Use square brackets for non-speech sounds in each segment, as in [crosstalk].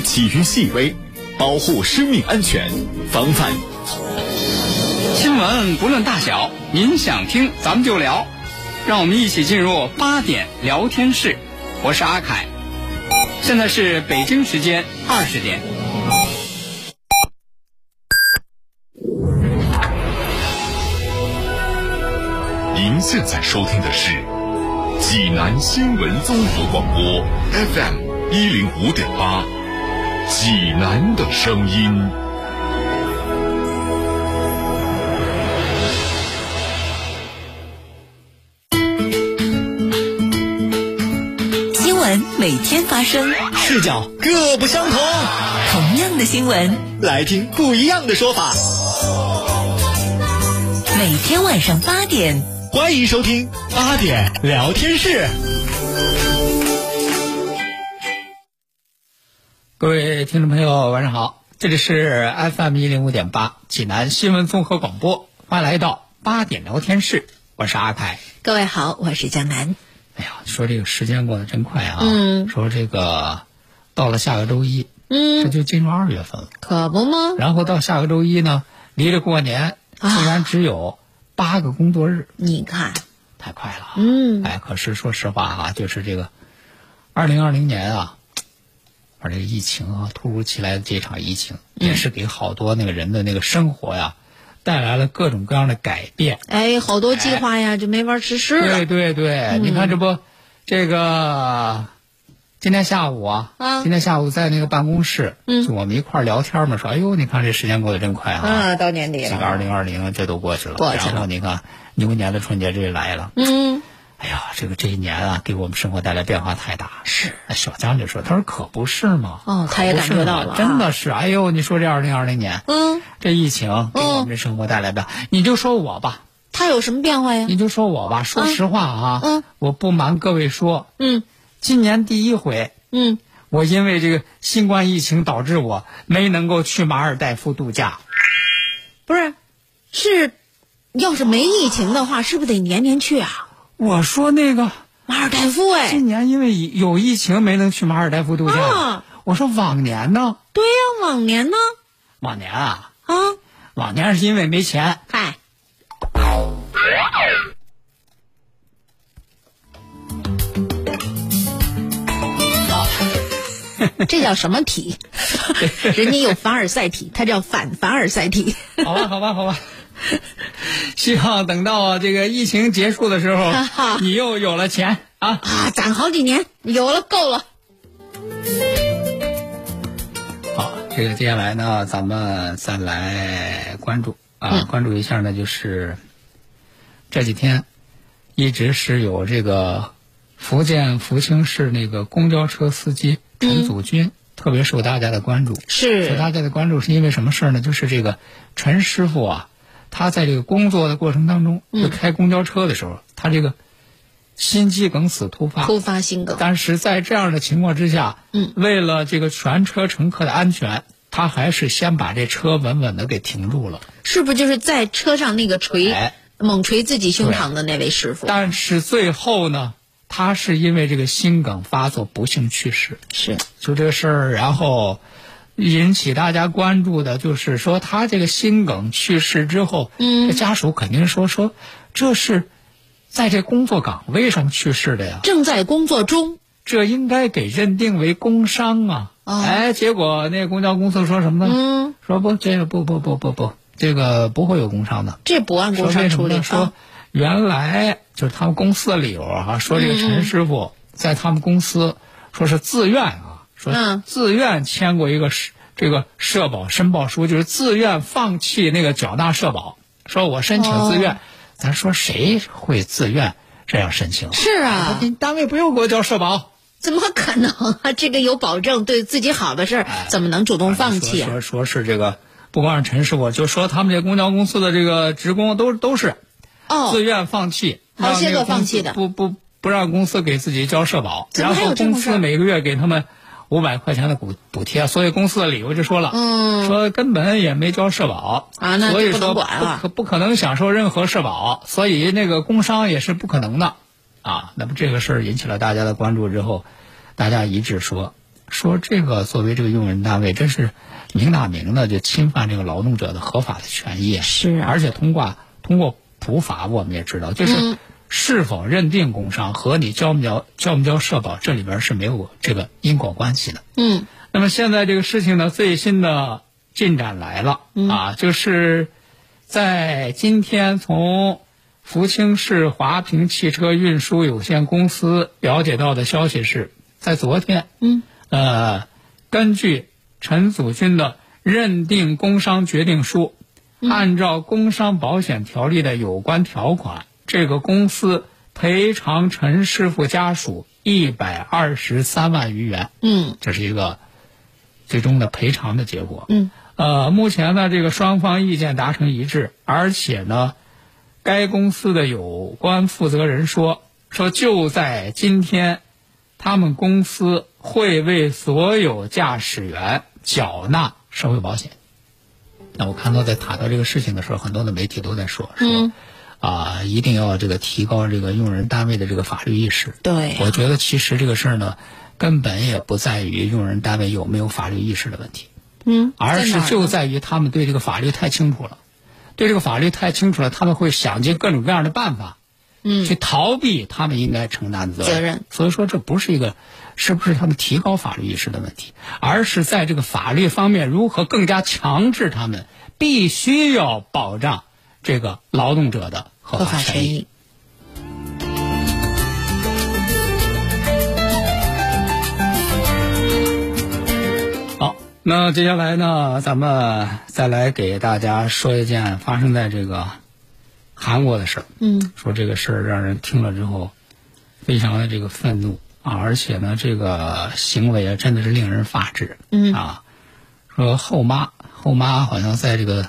起于细微，保护生命安全，防范。新闻不论大小，您想听咱们就聊，让我们一起进入八点聊天室。我是阿凯，现在是北京时间二十点。您现在收听的是济南新闻综合广播 FM 一零五点八，济南的声音。新闻每天发生，视角各不相同。同样的新闻，来听不一样的说法。每天晚上八点，欢迎收听八点聊天室。各位听众朋友，晚上好，这里是 FM 一零五点八济南新闻综合广播，欢迎来到八点聊天室，我是阿凯。各位好，我是江南。哎呀，说这个时间过得真快啊！嗯说这个到了下个周一，这嗯，就进入二月份了。可不吗？然后到下个周一呢，离着过年啊竟然只有八个工作日，你看，太快了啊。嗯哎，可是说实话啊，就是这个二零二零年啊，而这个疫情啊，突如其来的这场疫情，也是给好多那个人的那个生活呀，带来了各种各样的改变。哎，好多计划呀就没法实施对了。对对，你看这不，这个今天下午啊，啊今天下午在那个办公室，嗯就我们一块儿聊天嘛，说，哎呦，你看这时间过得真快啊，啊，到年底了。这个二零二零这都过去了，过去了然后你看牛年的春节这就来了，嗯，哎呀，这个这一年啊，给我们生活带来变化太大。是哎小江就说：“他说可不是嘛，哦他也感觉到了啊真的是。哎呦，你说这二零二零年，嗯，这疫情给我们这生活带来变化，你就说我吧，他有什么变化呀？你就说我吧。说实话啊，嗯我不瞒各位说，嗯今年第一回，嗯，我因为这个新冠疫情导致我没能够去马尔代夫度假。不是，是，要是没疫情的话，是不是得年年去啊？我说那个。”马尔代夫哎，今年因为有疫情没能去马尔代夫度假。啊我说往年呢？对呀、往年呢？往年啊，啊，往年是因为没钱。嗨，[laughs] 这叫什么体？[laughs] 人家有凡尔赛体，他叫反凡尔赛体。好吧，好吧，好吧。希望等到这个疫情结束的时候你又有了钱啊！啊，攒好几年，有了够了。好，这个接下来呢，咱们再来关注啊，嗯关注一下呢，就是这几天一直是有这个福建福清市那个公交车司机陈祖军、特别受大家的关注。是受是，大家的关注是因为什么事儿呢？就是这个陈师傅啊，他在这个工作的过程当中，就开公交车的时候，他这个心肌梗死突发。突发心梗。但是在这样的情况之下，嗯，为了这个全车乘客的安全，他还是先把这车稳稳的给停住了。是不是就是在车上那个锤、哎猛捶自己胸膛的那位师傅？但是最后呢，他是因为这个心梗发作不幸去世。是，就这个事儿，然后引起大家关注的就是说，他这个心梗去世之后，嗯这家属肯定说说这是在这工作岗位上去世的呀，正在工作中。这应该给认定为工伤啊。哦哎，结果那公交公司说什么呢？嗯，说不，这个不不不不不，这个不会有工伤的。这不按说工伤处理？说啊。原来就是他们公司的理由啊，说这个陈师傅在他们公司说是自愿啊，说嗯自愿签过一个社这个社保申报书，就是自愿放弃那个缴纳社保，说我申请自愿。哦咱说谁会自愿这样申请？是啊，你单位不用给我交社保，怎么可能啊？[laughs] 这个有保证，对自己好的事儿，怎么能主动放弃啊？说说说是这个，不光是陈师傅，就说他们这公交公司的这个职工都都是哦自，愿放弃，好些个放弃的不不不让公司给自己交社保，然后公司每个月给他们五百块钱的补补贴，所以公司的理由就说了，嗯。说根本也没交社保啊所以说不可不可能享受任何社保，所以那个工伤也是不可能的，啊，那么这个事儿引起了大家的关注之后，大家一致说，说这个作为这个用人单位，这是明打明的就侵犯这个劳动者的合法的权益。是啊。而且通过通过普法，我们也知道，就是嗯是否认定工伤和你交没交交没交社保，这里边是没有这个因果关系的。嗯。那么现在这个事情呢，最新的进展来了、啊，就是在今天从福清市华平汽车运输有限公司了解到的消息是，在昨天，嗯，呃，根据陈祖军的认定工伤决定书，按照工伤保险条例的有关条款，这个公司赔偿陈师傅家属一百二十三万余元。嗯这是一个最终的赔偿的结果。嗯，呃，目前呢，这个双方意见达成一致，而且呢，该公司的有关负责人说，说就在今天，他们公司会为所有驾驶员缴纳社会保险。那我看到在谈到这个事情的时候，很多的媒体都在说说，啊、一定要这个提高这个用人单位的这个法律意识。对我觉得其实这个事儿呢，根本也不在于用人单位有没有法律意识的问题，嗯，而是就在于他们对这个法律太清楚了，对这个法律太清楚了，他们会想尽各种各样的办法，嗯去逃避他们应该承担的责任。责任所以说，这不是一个是不是他们提高法律意识的问题，而是在这个法律方面如何更加强制他们必须要保障这个劳动者的合合法权益。法权益。好，那接下来呢，咱们再来给大家说一件发生在这个韩国的事儿。嗯说这个事儿让人听了之后，非常的这个愤怒啊，而且呢，这个行为啊，真的是令人发指。嗯啊，说后妈，后妈好像在这个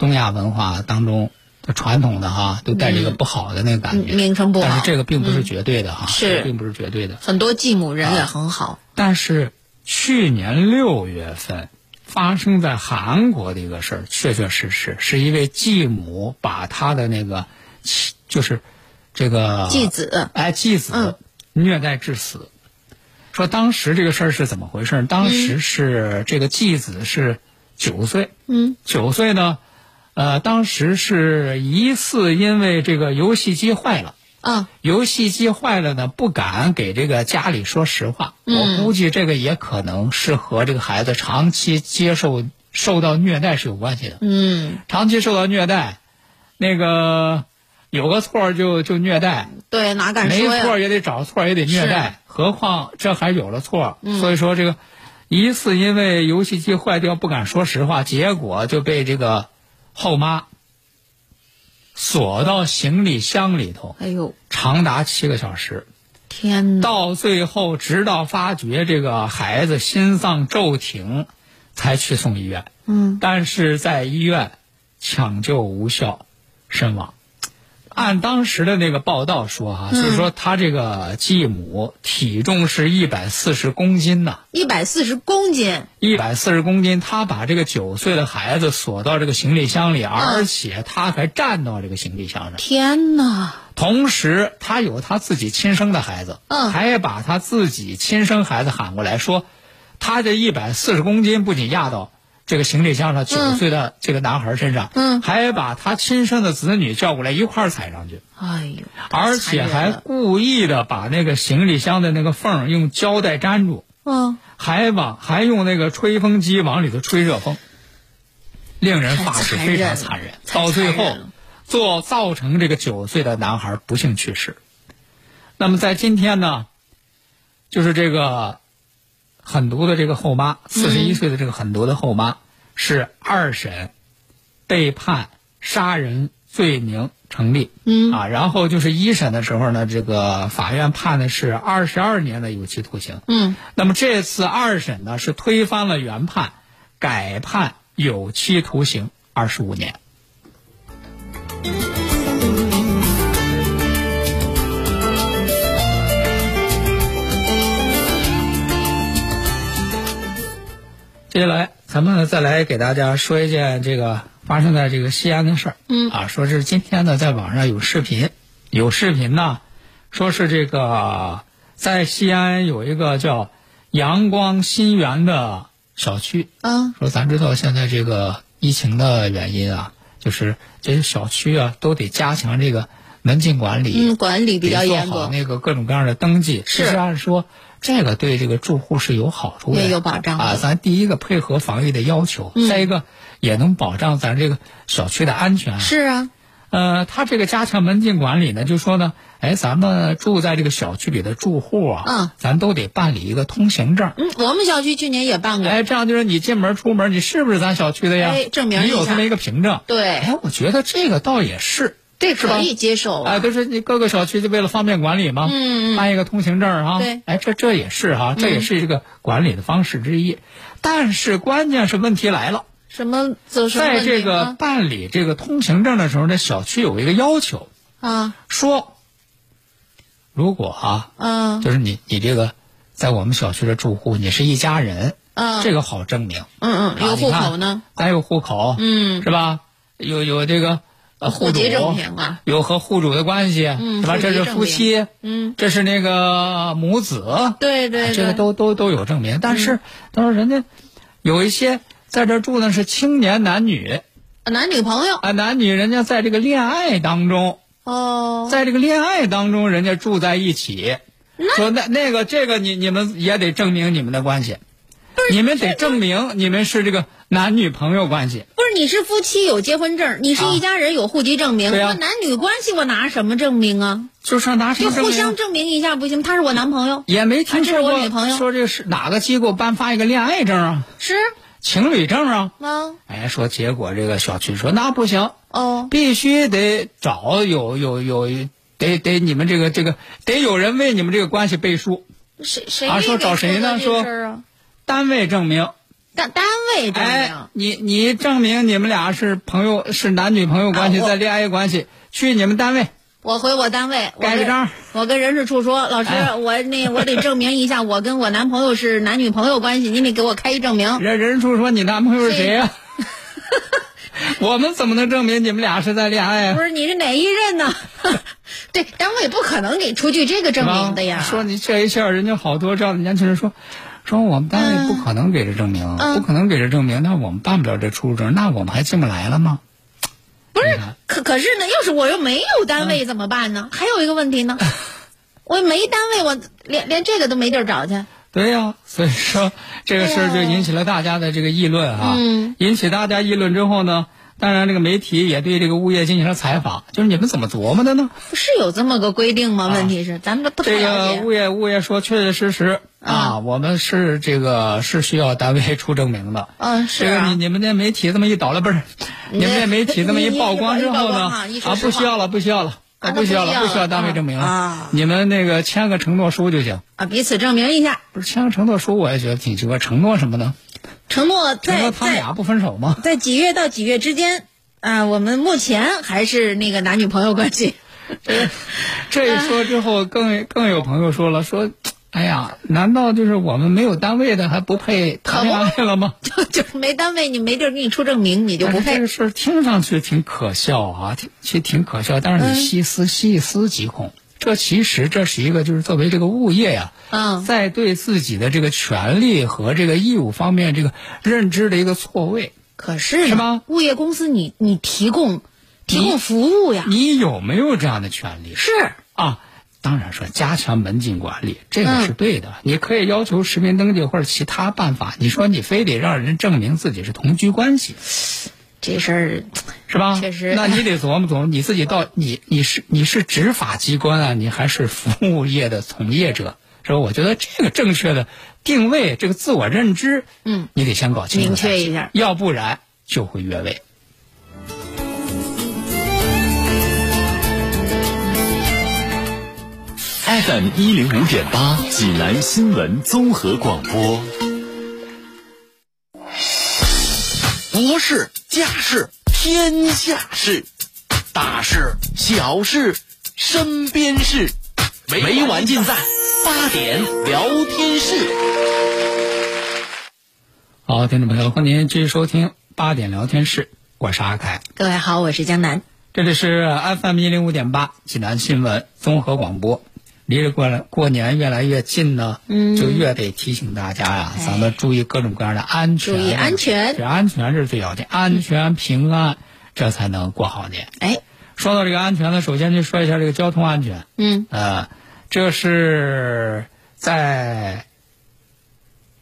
东亚文化当中。的传统的哈，都带着一个不好的那个感觉，嗯名称不好但是这个并不是绝对的哈，是并不是绝对的。很多继母人也很好。但是去年六月份发生在韩国的一个事儿，确确实实是一位继母把她的那个妻就是这个继子哎继子、嗯虐待致死。说当时这个事儿是怎么回事？当时是这个继子是九岁，嗯九岁呢，呃，当时是疑似因为这个游戏机坏了。啊，游戏机坏了呢，不敢给这个家里说实话。嗯我估计这个也可能是和这个孩子长期接受受到虐待是有关系的。嗯，长期受到虐待，那个有个错就就虐待，对，哪敢没说没？错也得找错也得虐待，何况这还有了错。嗯所以说这个疑似因为游戏机坏掉不敢说实话，结果就被这个后妈锁到行李箱里头。哎呦，长达七个小时，天哪！到最后直到发觉这个孩子心脏骤停，才去送医院。嗯，但是在医院抢救无效，身亡。按当时的那个报道说哈、就是说他这个继母体重是一百四十公斤呐、一百四十公斤，一百四十公斤，他把这个九岁的孩子锁到这个行李箱里，而且他还站到这个行李箱上。天哪！同时，他有他自己亲生的孩子，嗯。还把他自己亲生孩子喊过来说，他这一百四十公斤不仅压到这个行李箱上九岁的这个男孩身上，嗯。还把他亲生的子女叫过来一块儿踩上去，哎呦，而且还故意的把那个行李箱的那个缝用胶带粘住，嗯，还往还用那个吹风机往里头吹热风，令人发指，非常残忍。到最后做造成这个九岁的男孩不幸去世。那么在今天呢，就是这个狠毒的这个后妈，四十一岁的这个狠毒的后妈，是二审被判杀人罪名成立。嗯啊，然后就是一审的时候呢，这个法院判的是二十二年的有期徒刑。嗯，那么这次二审呢是推翻了原判，改判有期徒刑二十五年。接下来，咱们再来给大家说一件这个发生在这个西安的事儿。嗯。啊，说是今天呢，在网上有视频，有视频呢，说是这个在西安有一个叫阳光新园的小区，嗯。说咱知道现在这个疫情的原因啊，就是这些小区啊都得加强这个门禁管理，嗯，管理比较严格，好那个各种各样的登记。是。其实按说这个对这个住户是有好处的，也有保障啊。咱第一个配合防疫的要求，嗯再一个也能保障咱这个小区的安全。是啊，呃，他这个加强门禁管理呢，就说呢，哎，咱们住在这个小区里的住户啊，嗯咱都得办理一个通行证。嗯，我们小区去年也办过，哎，这样就是你进门出门，你是不是咱小区的呀？哎证明你有这么一个凭证。对哎，我觉得这个倒也是。这可以接受啊。哎，就是你各个小区就为了方便管理嘛，办一个通行证哈。对。嗯哎，这这也是哈，这也是一个管理的方式之一。但是关键是问题来了，什么在这个啊办理这个通行证的时候这，小区有一个要求，啊。说，如果啊，嗯。就是你你这个在我们小区的住户，你是一家人，嗯。这个好证明。嗯嗯，有户口呢，咱有户口，嗯。是吧？有有这个呃户主有和户主的关系，是吧？这是夫妻，嗯，这是那个母子，对对这个都都都有证明。但是他说人家有一些在这住的是青年男女男女朋友。啊，男女人家在这个恋爱当中，哦，在这个恋爱当中，人家住在一起，说那那个这个你你们也得证明你们的关系，你们得证明你们是这个男女朋友关系。不是你是夫妻有结婚证，你是啊一家人有户籍证明，我男女关系我拿什么证明啊？就是拿什么证明互？相证明一下不行？他是我男朋友，也没听说过我女朋友说这个是哪个机构颁发一个恋爱证啊、是情侣证啊？啊？哎，说结果这个小区说那不行，哦，必须得找有有有得得你们这个这个得有人为你们这个关系背书，谁谁啊说找谁呢说？单位证明。单单位证哎明，，你你证明你们俩是朋友，是男女朋友关系，啊在恋爱关系，去你们单位我回我单位，盖个章。我跟人事处说，老师，哎我那我得证明一下，我跟我男朋友是男女朋友关系，你得给我开一证明。人人事处说你男朋友是谁呀、[laughs] 我们怎么能证明你们俩是在恋爱啊不？是你是哪一任呢？[laughs] 对，单位不可能给出具这个证明的呀。说你这一下，人家好多这样的年轻人说，说我们单位不可能给这证明，嗯不可能给这证明，那我们办不了这出入证，那我们还进不来了吗？不是，可可是呢，要是我又没有单位怎么办呢？[laughs] 还有一个问题呢，我没单位，我连连这个都没地儿找去。对呀、所以说这个事儿就引起了大家的这个议论啊。嗯引起大家议论之后呢，当然这个媒体也对这个物业进行了采访，就是你们怎么琢磨的呢？不是有这么个规定吗？问题是咱们这了解。个物业物业说，确确实实啊，我们是这个是需要单位出证明的。嗯，是啊这个你。你们这媒体这么一倒了，不是？你们这媒体这么一曝光之后呢啊不需要了，不需要了，啊不需要了，不需要单位证明了啊你们那个签个承诺书就行。啊，彼此证明一下，不是签个承诺书，我也觉得挺奇怪。承诺什么呢？承诺在在他们俩不分手吗？[laughs] 在几月到几月之间啊，我们目前还是那个男女朋友关系。这一说之后，更更有朋友说了，说，哎呀，难道就是我们没有单位的还不配谈恋爱了吗？[laughs] 就就是没单位，你没地儿给你出证明，你就不配这个。事儿听上去挺可笑啊，挺其实挺可笑，但是嗯你细思细思极恐，这其实这是一个就是作为这个物业呀、嗯，在对自己的这个权利和这个义务方面这个认知的一个错位。可是呢是吗物业公司你你提供提供服务呀，你有没有这样的权利？是啊，当然说加强门禁管理，这个嗯是对的。你可以要求实名登记或者其他办法。你说你非得让人证明自己是同居关系，这事儿是吧？确实那你得琢磨琢磨，你自己到你你是你是执法机关啊，你还是服务业的从业者？是吧？我觉得这个正确的定位，这个自我认知，嗯，你得先搞清楚明确一下要不然就会越位。FM 一零五点八，济南新闻综合广播。国事、家事、天下事，大事、小事、身边事，每晚尽在八点聊天室。好，听众朋友，欢迎您继续收听八点聊天室，我是阿凯。各位好，我是江南。这里是 FM 一零五点八济南新闻综合广播，离着过来过年越来越近呢，嗯。就越得提醒大家呀，哎。咱们注意各种各样的安全，注意安全。这安全是最要紧，安全平安，这才能过好年。哎，说到这个安全呢，首先就说一下这个交通安全。嗯。呃，这是在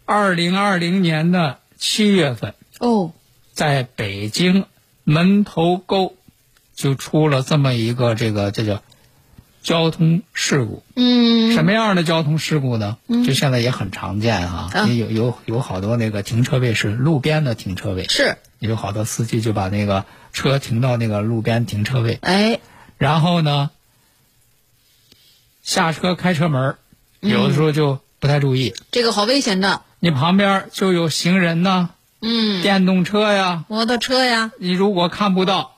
二零二零年的七月份，哦，在北京门头沟就出了这么一个这个这叫交通事故。嗯。什么样的交通事故呢？就现在也很常见啊，啊。也有有有好多那个停车位是路边的停车位，是，有好多司机就把那个车停到那个路边停车位，哎，然后呢，下车开车门，嗯。有的时候就不太注意，这个好危险的，你旁边就有行人呢、嗯，电动车呀，摩托车呀，你如果看不到，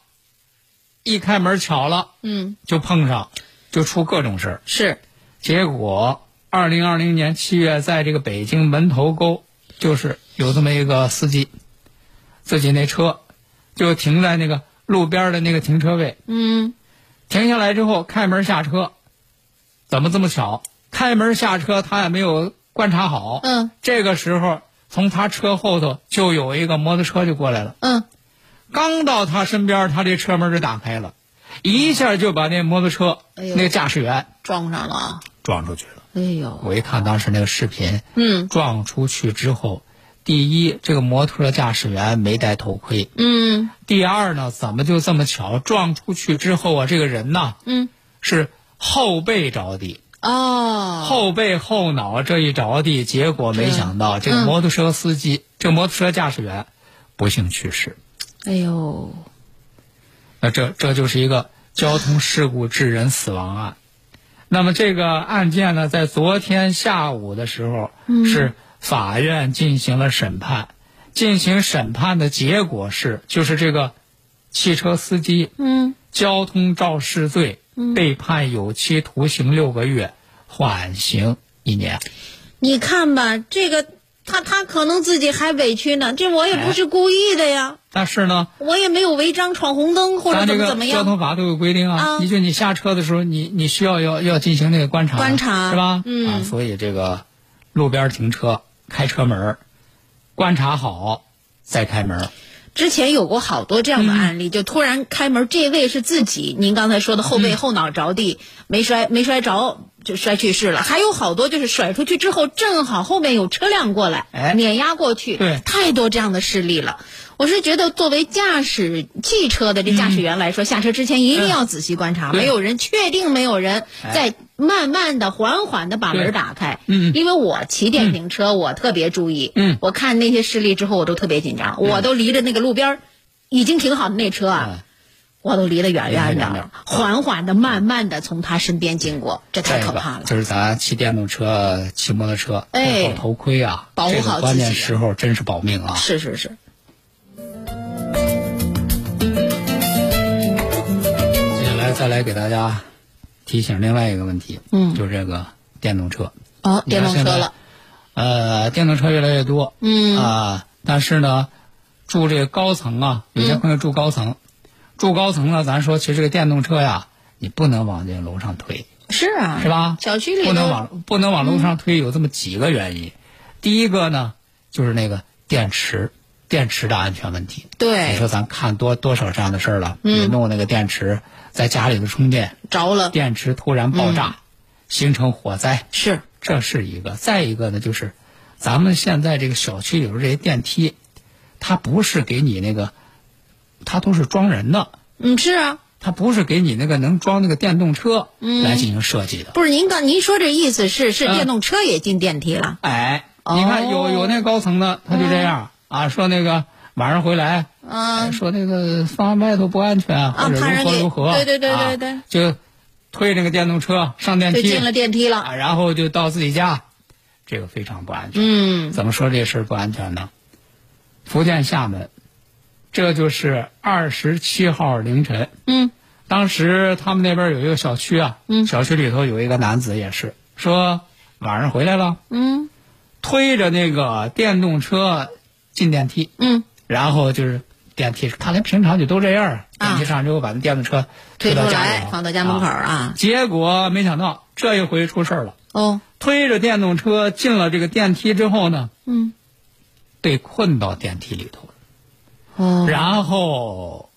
一开门巧了嗯，就碰上，就出各种事儿。是，结果，二零二零年七月，在这个北京门头沟，就是有这么一个司机，自己那车就停在那个路边的那个停车位，嗯。停下来之后开门下车，怎么这么巧？开门下车他也没有观察好，嗯。这个时候从他车后头就有一个摩托车就过来了，嗯，刚到他身边，他这车门就打开了，一下就把那摩托车、哎呦那个驾驶员撞上了，撞出去了。哎呦，我一看当时那个视频，嗯。撞出去之后，第一，这个摩托车驾驶员没戴头盔；嗯。第二呢，怎么就这么巧，撞出去之后啊，这个人呐嗯，是后背着地，哦，后背后脑这一着地，结果没想到这个嗯摩托车司机，这个摩托车驾驶员不幸去世。哎呦，那这这就是一个交通事故致人死亡案。那么这个案件呢，在昨天下午的时候，是法院进行了审判。进行审判的结果是，就是这个汽车司机嗯交通肇事罪被判有期徒刑六个月，缓刑一年。你看吧，这个他他可能自己还委屈呢，这我也不是故意的呀，但是呢，我也没有违章闯红灯或者咱这个怎么怎么交通，法都有规定啊，啊。你就你下车的时候，你你需要要要进行那个观察，观察。是吧？嗯。啊，所以这个路边停车开车门儿，观察好再开门儿。之前有过好多这样的案例，嗯。就突然开门，这位是自己，您刚才说的后背后脑着地，没摔没摔着就摔去世了。还有好多就是甩出去之后，正好后面有车辆过来，哎碾压过去，对太多这样的事例了。我是觉得，作为驾驶汽车的这驾驶员来说，下车之前一定要仔细观察，嗯没有人确定没有人哎在慢慢的、缓缓的把门打开。嗯因为我骑电瓶车，我特别注意。嗯我看那些事例之后，我都特别紧张，我都离着那个路边儿已经停好的那车啊。嗯我都离得远远的，缓缓的、慢慢的从他身边经过，这太可怕了。就是咱骑电动车、骑摩托车，哎。戴好头盔啊，保护这个好自己关键时候真是保命啊。是是是，接下来再来给大家提醒另外一个问题，嗯。就是这个电动车。哦，电动车了，呃，电动车越来越多，嗯。啊，但是呢，住这个高层啊，有些朋友住高层，住高层呢，咱说其实这个电动车呀，你不能往这楼上推，是啊，是吧？小区里不能往不能往楼上推，有这么几个原因。第一个呢，就是那个电池，电池的安全问题。对你说咱看多多少这样的事儿了，你弄那个电池在家里头充电，着了，电池突然爆炸，形成火灾，是这是一个。再一个呢，就是咱们现在这个小区里头这些电梯，它不是给你那个，它都是装人的，嗯是啊，它不是给你那个能装那个电动车嗯来进行设计的。不是您刚您说这意思是是嗯电动车也进电梯了？哎，哦你看有有那高层的，他就这样啊，说那个晚上回来，嗯哎说那个放外头不安全，啊或者如怕人给何如何，对对对啊对对就推那个电动车上电梯，就进了电梯了。啊，然后就到自己家，这个非常不安全。嗯怎么说这事儿不安全呢？福建厦门，这就是二十七号凌晨，嗯。当时他们那边有一个小区啊，嗯。小区里头有一个男子也是说晚上回来了，嗯。推着那个电动车进电梯，嗯，然后就是电梯，看来平常就都这样，啊。电梯上之后把那电动车推到家里来放到家门口啊。啊。结果没想到这一回出事儿了。哦，推着电动车进了这个电梯之后呢，嗯，被困到电梯里头了。哦，然后，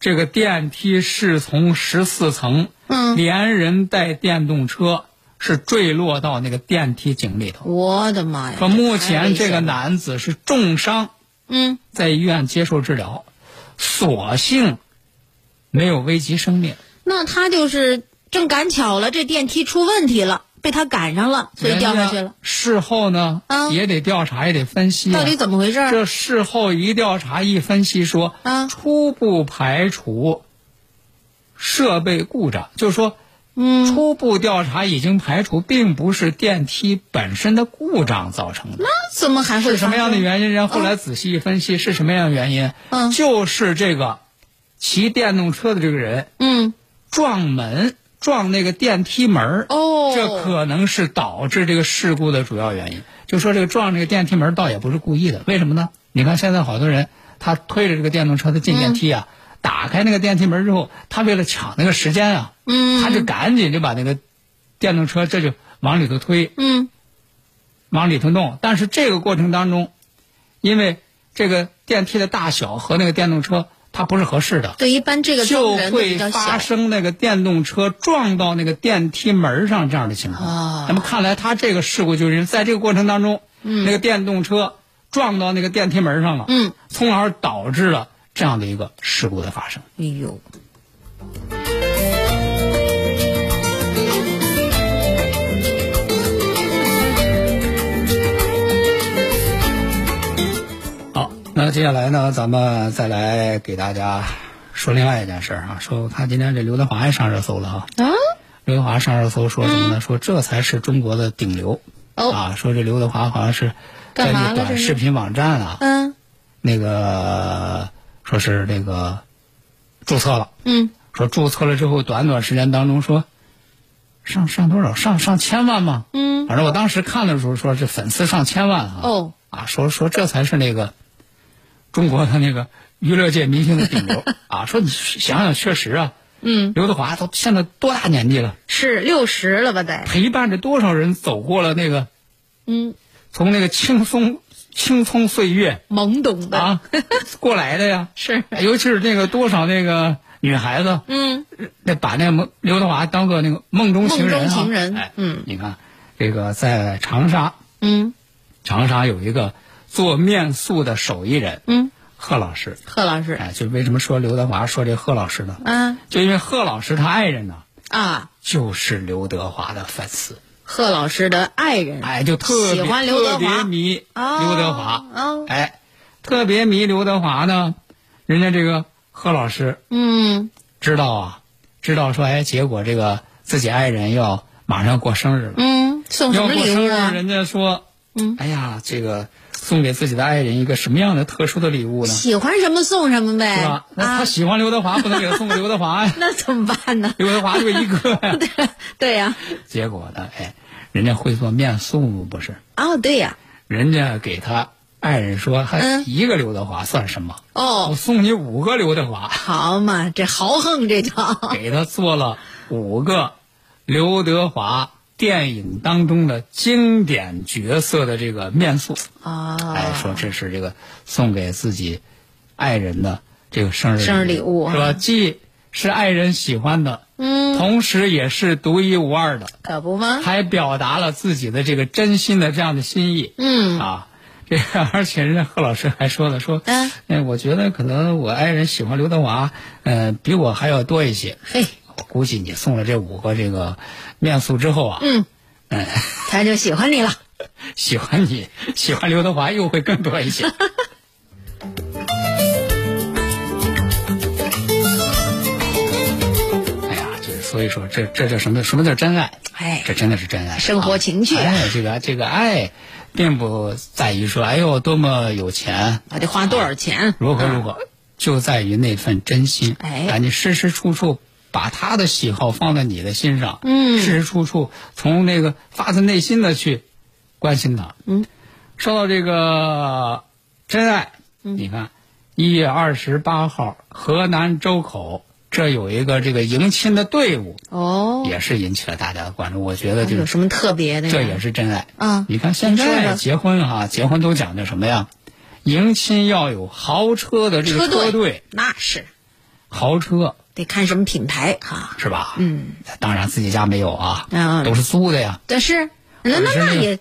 这个电梯是从十四层，嗯连人带电动车是坠落到那个电梯井里头。我的妈呀！说目前这个，男子是重伤，嗯，在医院接受治疗，所幸没有危及生命。那他就是正赶巧了，这电梯出问题了，被他赶上了，所以掉下去了。事后呢，嗯也得调查，也得分析、啊。到底怎么回事？这事后一调查一分析说，嗯初步排除设备故障，就是说，嗯，初步调查已经排除，并不是电梯本身的故障造成的。那怎么还会是什么样的？原因？然后来仔细一分析，是什么样的原因？嗯就是这个骑电动车的这个人嗯，撞门，撞那个电梯门儿哦这可能是导致这个事故的主要原因。就说这个撞这个电梯门儿倒也不是故意的，为什么呢？你看现在好多人他推着这个电动车他进电梯啊，打开那个电梯门之后，他为了抢那个时间啊，嗯他就赶紧就把那个电动车这就往里头推，嗯往里头弄。但是这个过程当中，因为这个电梯的大小和那个电动车它不是合适的，对，一般这个就会。发生那个电动车撞到那个电梯门上这样的情况。啊那么看来他这个事故就是在这个过程当中，嗯那个电动车撞到那个电梯门上了，嗯，从而导致了这样的一个事故的发生。哎呦，那接下来呢，咱们再来给大家说另外一件事儿啊，说我看今天这刘德华也上热搜了哈。啊，刘德华上热搜说什么呢？说这才是中国的顶流。哦啊，说这刘德华好像是在那短视频网站啊，嗯那个说是那个注册了，嗯，说注册了之后，短短时间当中说上上多少上上千万吗？嗯，反正我当时看的时候说是粉丝上千万啊。哦，啊，说说这才是那个中国的那个娱乐界明星的顶流。[laughs] 啊。说你想想，确实啊，嗯，刘德华都现在多大年纪了，是六十了吧？得，陪伴着多少人走过了那个嗯，从那个青松青葱岁月？懵懂的，啊 [laughs] 过来的呀。是，尤其是那个多少那个女孩子，嗯，那把那个梦刘德华当做那个梦中情人、啊，梦中情人哎，嗯。你看这个在长沙，嗯。长沙有一个做面塑的手艺人，嗯，贺老师。贺老师，哎，就为什么说刘德华说这贺老师呢？嗯就因为贺老师他爱人呢，啊，就是刘德华的粉丝，贺老师的爱人，哎，就特别喜欢刘德特别华迷哦刘德华，哦哎，特别迷刘德华呢，人家这个贺老师嗯。知道啊，知道说，哎，结果这个自己爱人要马上过生日了，嗯，送什要么过生日，礼物啊？人家说，嗯，哎呀，这个送给自己的爱人一个什么样的特殊的礼物呢？喜欢什么送什么呗，是吧？那他啊，喜欢刘德华，不能给他送个刘德华呀，[laughs] 那怎么办呢？[laughs] 刘德华就一个 [laughs] 呀。对呀，结果呢，哎，人家会做面塑不是？哦，对呀，人家给他爱人说，还嗯一个刘德华算什么？哦我哦，送你五个刘德华，好嘛，这豪横这叫，给他做了五个刘德华电影当中的经典角色的这个面塑。啊，哎，说这是这个送给自己爱人的这个生日生日礼物是吧？啊既是爱人喜欢的，嗯，同时也是独一无二的，可不吗？还表达了自己的这个真心的这样的心意。嗯啊，这个 [laughs] 而且人家贺老师还说了，说，嗯哎，我觉得可能我爱人喜欢刘德华，呃，比我还要多一些。嘿，我估计你送了这五个这个面塑之后啊，嗯，嗯，他就喜欢你了。[laughs] 喜欢你，喜欢刘德华又会更多一些。[laughs] 哎呀，这所以说这这叫什么？什么叫真爱？哎这真的是真爱，生活情趣啊哎，这个这个爱，并不在于说，哎呦多么有钱，我得花多少钱？如何如何，就在于那份真心。哎啊，你时时处处把他的喜好放在你的心上，嗯时时处处从那个发自内心的去关心他。嗯，说到这个真爱，嗯你看一月二十八号，河南周口这有一个这个迎亲的队伍，哦，也是引起了大家的关注。我觉得就有什么特别的呀？这也是真爱。啊你看现在结婚哈，结婚都讲究什么呀？迎亲要有豪车的这个车队，那是豪车得看什么品牌哈。是吧？嗯，当然自己家没有啊，嗯都是租的呀，但是那那那也，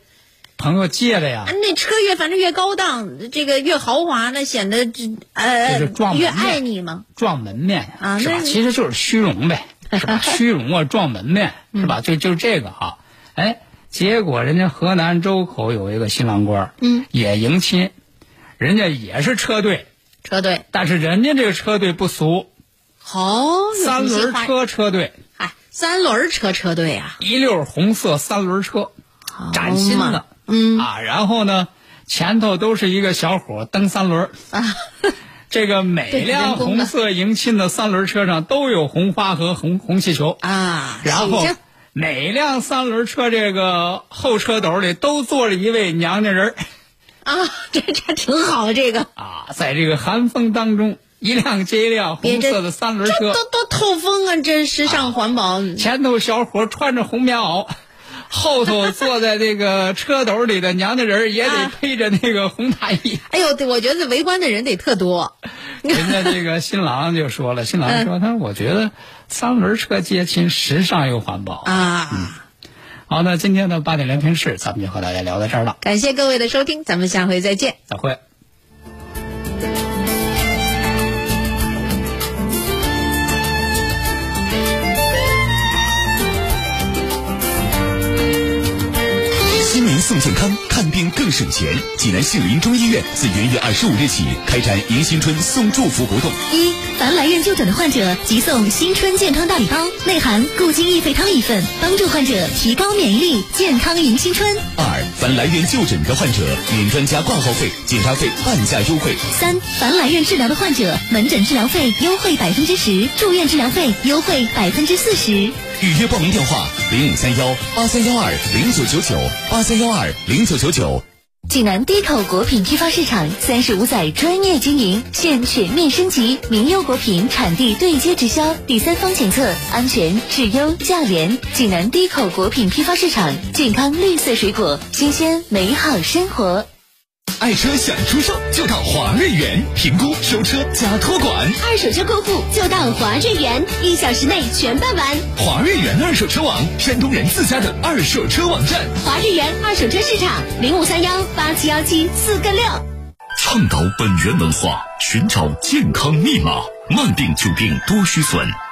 朋友借的呀啊。那车越反正越高档，这个越豪华，那显得这呃越面爱你嘛。撞门面啊是吧？其实就是虚荣呗，[laughs] 是吧？虚荣啊，撞门面是吧？就就这个啊，哎，结果人家河南周口有一个新郎官，嗯，也迎亲，人家也是车队，车队但是人家这个车队不俗，好，三轮车车队，哎，三轮车车队啊，一溜红色三轮车，崭新的，嗯。啊，然后呢，前头都是一个小伙蹬三轮。儿啊，[laughs] 这个每辆红色迎亲的三轮车上都有红花和红红气球。啊，然后每辆三轮车这个后车斗里都坐着一位娘家人儿。啊，这这挺好的，这个。啊，在这个寒风当中，一辆接一辆红色的三轮车，这都都透风啊，这时尚环保。前头小伙穿着红棉袄，后头坐在这个车斗里的娘家人也得啊披着那个红大衣。哎呦，对我觉得围观的人得特多。人家这个新郎就说了，新郎嗯说他说我觉得三轮车接亲时尚又环保。啊！嗯好，那今天的八点聊天室咱们就和大家聊到这儿了，感谢各位的收听，咱们下回再见。再会。送健康，看病更省钱。济南杏林中医院自元月二十五日起开展迎新春送祝福活动。一，凡来院就诊的患者即送新春健康大礼包，内含固精益肺汤一份，帮助患者提高免疫力，健康迎新春。二，凡来院就诊的患者免专家挂号费、检查费半价优惠。三，凡来院治疗的患者，门诊治疗费优惠百分之十，住院治疗费优惠百分之四十。预约报名电话：零五三幺八三幺二零九九九八三幺二零九九九。济南低口果品批发市场三十五载专业经营，现全面升级，名优果品产地对接直销，第三方检测，安全、质优、价廉。济南低口果品批发市场，健康绿色水果，新鲜美好生活。爱车想出售就到华瑞源，评估、收车加托管。二手车过户就到华瑞源，一小时内全办完。华瑞源二手车网，山东人自家的二手车网站。华瑞源二手车市场零五三幺八七幺七四个六。倡导本源文化，寻找健康密码，慢病久病多虚损，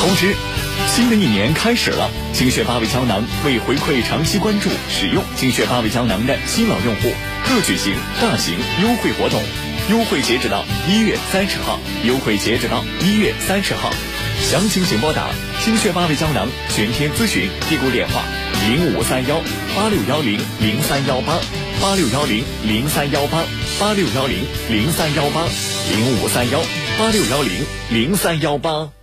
通知，新的一年开始了。精血八味胶囊为回馈长期关注使用精血八味胶囊的新老用户，特举行大型优惠活动，优惠截止到一月三十号，优惠截止到一月三十号。详情请拨打精血八味胶囊全天咨询订购电话零五三幺八六幺零零三幺八八六幺零零三幺八八六幺零零三幺八零五三幺八六幺零零三幺八。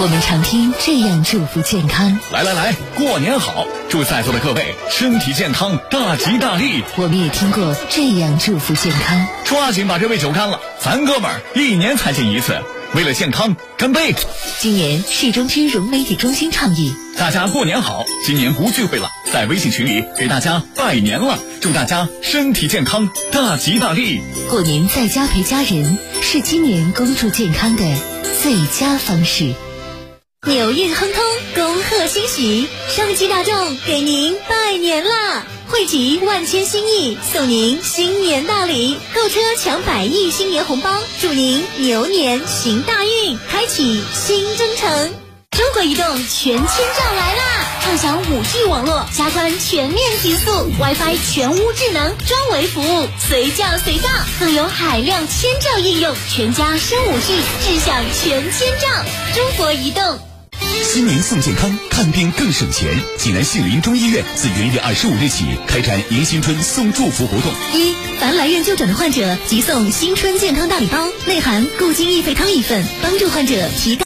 我们常听这样祝福健康，来来来，过年好！祝在座的各位身体健康，大吉大利！我们也听过这样祝福健康。抓紧把这杯酒干了，咱哥们儿一年才见一次，为了健康，干杯！今年市中区融媒体中心倡议，大家过年好！今年不聚会了，在微信群里给大家拜年了，祝大家身体健康，大吉大利！过年在家陪家人是今年恭祝健康的最佳方式。牛运亨通，恭贺新喜！上汽大众给您拜年啦！汇集万千心意，送您新年大礼，购车抢百亿新年红包，祝您牛年行大运，开启新征程。中国移动全千兆来啦！畅享五 G 网络，加宽全面提速，WiFi 全屋智能专为服务，随叫随到，更有海量千兆应用，全家升五 G，智享全千兆。中国移动。新年送健康，看病更省钱。济南杏林中医院自元月二十五日起开展迎新春送祝福活动。一，凡来院就诊的患者即送新春健康大礼包，内含固精益肺汤一份，帮助患者提高。